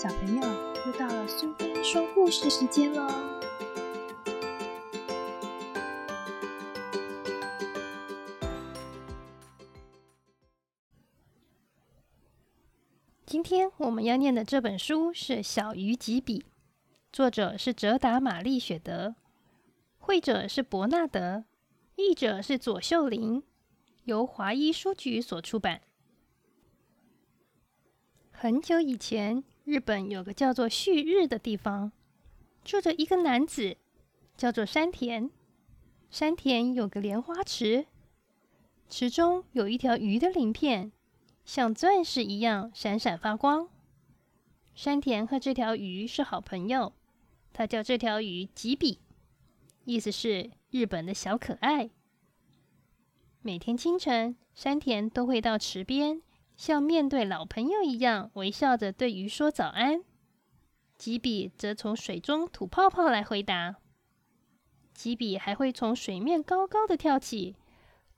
小朋友，又到了苏菲说故事时间喽！今天我们要念的这本书是《小鱼几笔》，作者是哲达·玛丽·雪德，绘者是伯纳德，译者是左秀玲，由华一书局所出版。很久以前，日本有个叫做旭日的地方，住着一个男子，叫做山田。山田有个莲花池，池中有一条鱼的鳞片。像钻石一样闪闪发光。山田和这条鱼是好朋友，他叫这条鱼吉比，意思是日本的小可爱。每天清晨，山田都会到池边，像面对老朋友一样微笑着对鱼说早安。吉比则从水中吐泡泡来回答。吉比还会从水面高高的跳起，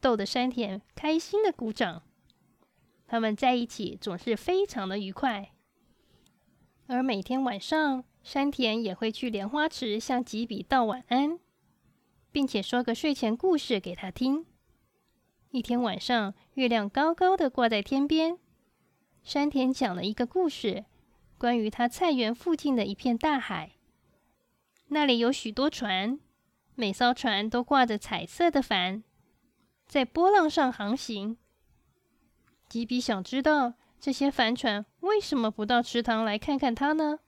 逗得山田开心的鼓掌。他们在一起总是非常的愉快，而每天晚上，山田也会去莲花池向吉比道晚安，并且说个睡前故事给他听。一天晚上，月亮高高的挂在天边，山田讲了一个故事，关于他菜园附近的一片大海，那里有许多船，每艘船都挂着彩色的帆，在波浪上航行。吉比想知道这些帆船为什么不到池塘来看看它呢？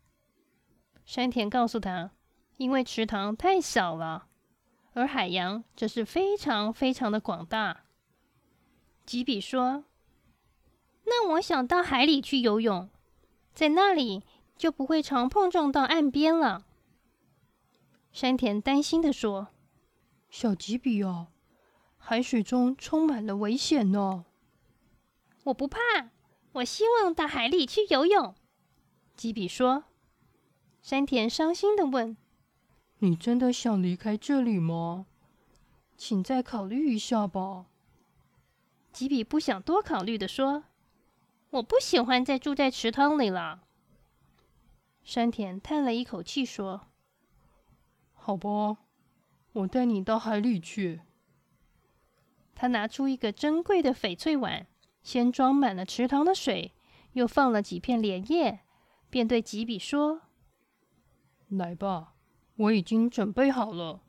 山田告诉他：“因为池塘太小了，而海洋则是非常非常的广大。”吉比说：“那我想到海里去游泳，在那里就不会常碰撞到岸边了。”山田担心的说：“小吉比啊，海水中充满了危险呢。”我不怕，我希望到海里去游泳。”吉比说。山田伤心的问：“你真的想离开这里吗？请再考虑一下吧。”吉比不想多考虑的说：“我不喜欢再住在池塘里了。”山田叹了一口气说：“好吧，我带你到海里去。”他拿出一个珍贵的翡翠碗。先装满了池塘的水，又放了几片莲叶，便对吉比说：“来吧，我已经准备好了。”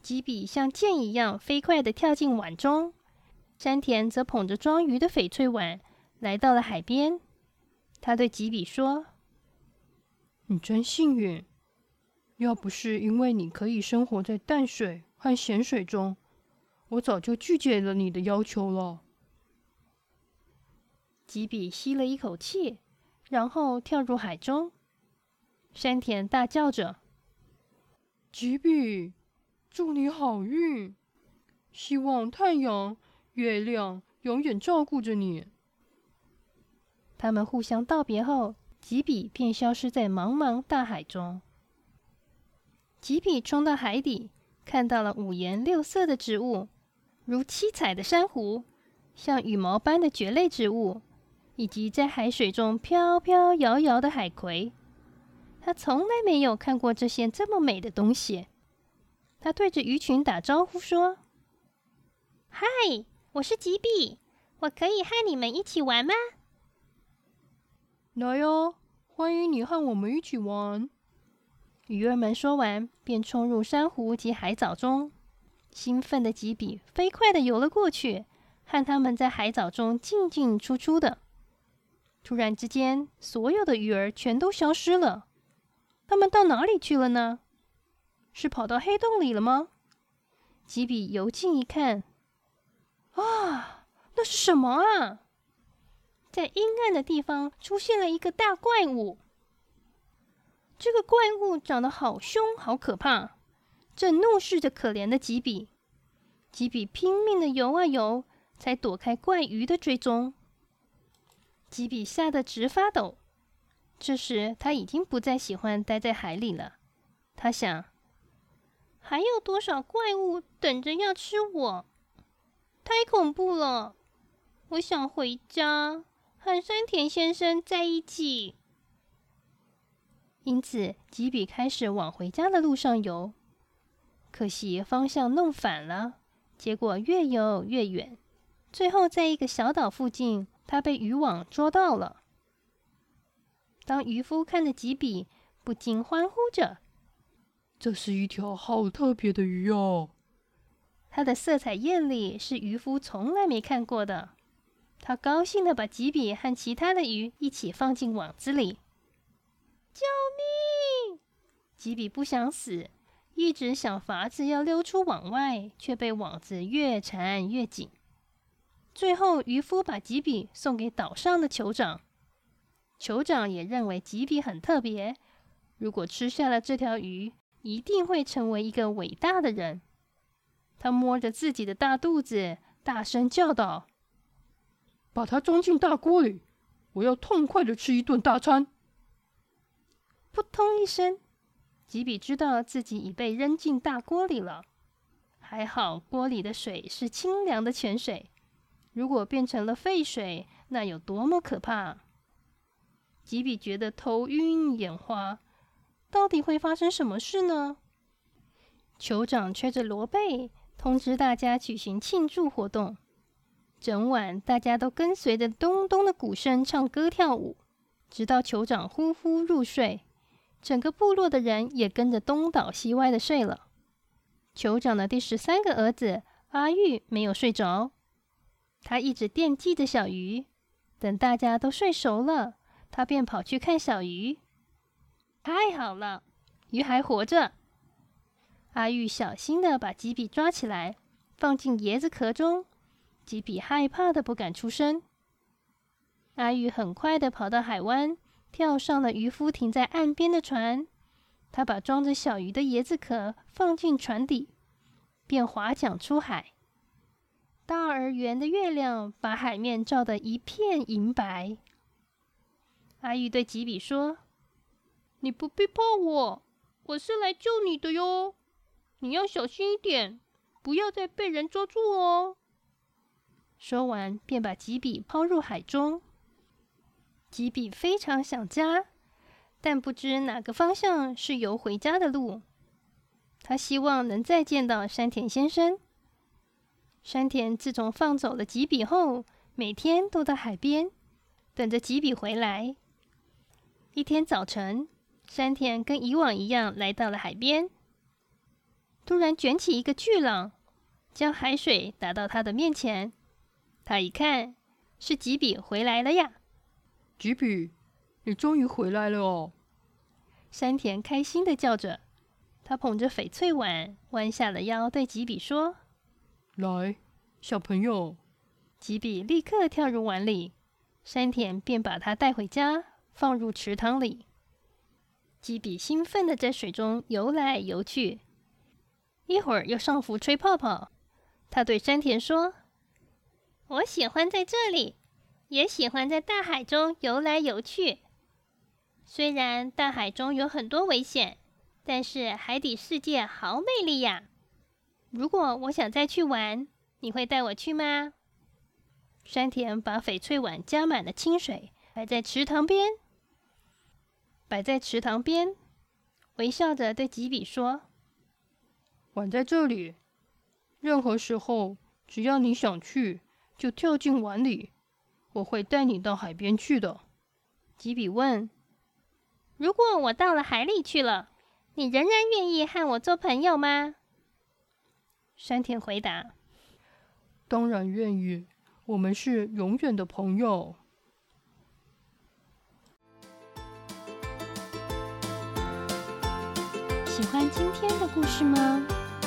吉比像箭一样飞快地跳进碗中，山田则捧着装鱼的翡翠碗来到了海边。他对吉比说：“你真幸运，要不是因为你可以生活在淡水和咸水中，我早就拒绝了你的要求了。”吉比吸了一口气，然后跳入海中。山田大叫着：“吉比，祝你好运！希望太阳、月亮永远照顾着你。”他们互相道别后，吉比便消失在茫茫大海中。吉比冲到海底，看到了五颜六色的植物，如七彩的珊瑚，像羽毛般的蕨类植物。以及在海水中飘飘摇摇的海葵，他从来没有看过这些这么美的东西。他对着鱼群打招呼说：“嗨，我是吉比，我可以和你们一起玩吗？”“来哟，欢迎你和我们一起玩。”鱼儿们说完，便冲入珊瑚及海藻中。兴奋的吉比飞快的游了过去，和他们在海藻中进进出出的。突然之间，所有的鱼儿全都消失了。他们到哪里去了呢？是跑到黑洞里了吗？吉比游近一看，啊，那是什么啊？在阴暗的地方出现了一个大怪物。这个怪物长得好凶，好可怕，正怒视着可怜的吉比。吉比拼命的游啊游，才躲开怪鱼的追踪。吉比吓得直发抖。这时，他已经不再喜欢待在海里了。他想：还有多少怪物等着要吃我？太恐怖了！我想回家和山田先生在一起。因此吉比开始往回家的路上游。可惜方向弄反了，结果越游越远，最后在一个小岛附近，他被渔网捉到了。当渔夫看着吉比，不禁欢呼着：“这是一条好特别的鱼哦！它的色彩艳丽，是渔夫从来没看过的。”他高兴的把吉比和其他的鱼一起放进网子里。救命！吉比不想死，一直想法子要溜出网外，却被网子越缠越紧。最后，渔夫把吉比送给岛上的酋长。酋长也认为吉比很特别，如果吃下了这条鱼，一定会成为一个伟大的人。他摸着自己的大肚子，大声叫道。把它装进大锅里，我要痛快的吃一顿大餐。扑通一声，吉比知道自己已被扔进大锅里了。还好锅里的水是清凉的泉水，如果变成了沸水，那有多么可怕！吉比觉得头晕眼花，到底会发生什么事呢？酋长吹着罗贝，通知大家举行庆祝活动。整晚，大家都跟随着咚咚的鼓声唱歌跳舞，直到酋长呼呼入睡，整个部落的人也跟着东倒西歪的睡了。酋长的第十三个儿子阿玉没有睡着，他一直惦记着小鱼。等大家都睡熟了，他便跑去看小鱼。太好了，鱼还活着！阿玉小心的把吉比抓起来，放进椰子壳中。吉比害怕的不敢出声。阿玉很快的跑到海湾，跳上了渔夫停在岸边的船。他把装着小鱼的椰子壳放进船底，便划桨出海。大而圆的月亮把海面照得一片银白。阿玉对吉比说：“你不必怕我，我是来救你的哟。你要小心一点，不要再被人捉住哦。”说完，便把吉比抛入海中。吉比非常想家，但不知哪个方向是游回家的路。他希望能再见到山田先生。山田自从放走了吉比后，每天都到海边等着吉比回来。一天早晨，山田跟以往一样来到了海边，突然卷起一个巨浪，将海水打到他的面前。他一看，是吉比回来了呀！吉比，你终于回来了哦！山田开心的叫着。他捧着翡翠碗，弯下了腰，对吉比说：“来，小朋友。”吉比立刻跳入碗里，山田便把他带回家，放入池塘里。吉比兴奋的在水中游来游去，一会儿又上浮吹泡泡。他对山田说。我喜欢在这里，也喜欢在大海中游来游去。虽然大海中有很多危险，但是海底世界好美丽呀！如果我想再去玩，你会带我去吗？山田把翡翠碗加满了清水，摆在池塘边，摆在池塘边，微笑着对吉比说：“碗在这里，任何时候，只要你想去。”就跳进碗里，我会带你到海边去的。吉比问：“如果我到了海里去了，你仍然愿意和我做朋友吗？”山田回答：“当然愿意，我们是永远的朋友。”喜欢今天的故事吗？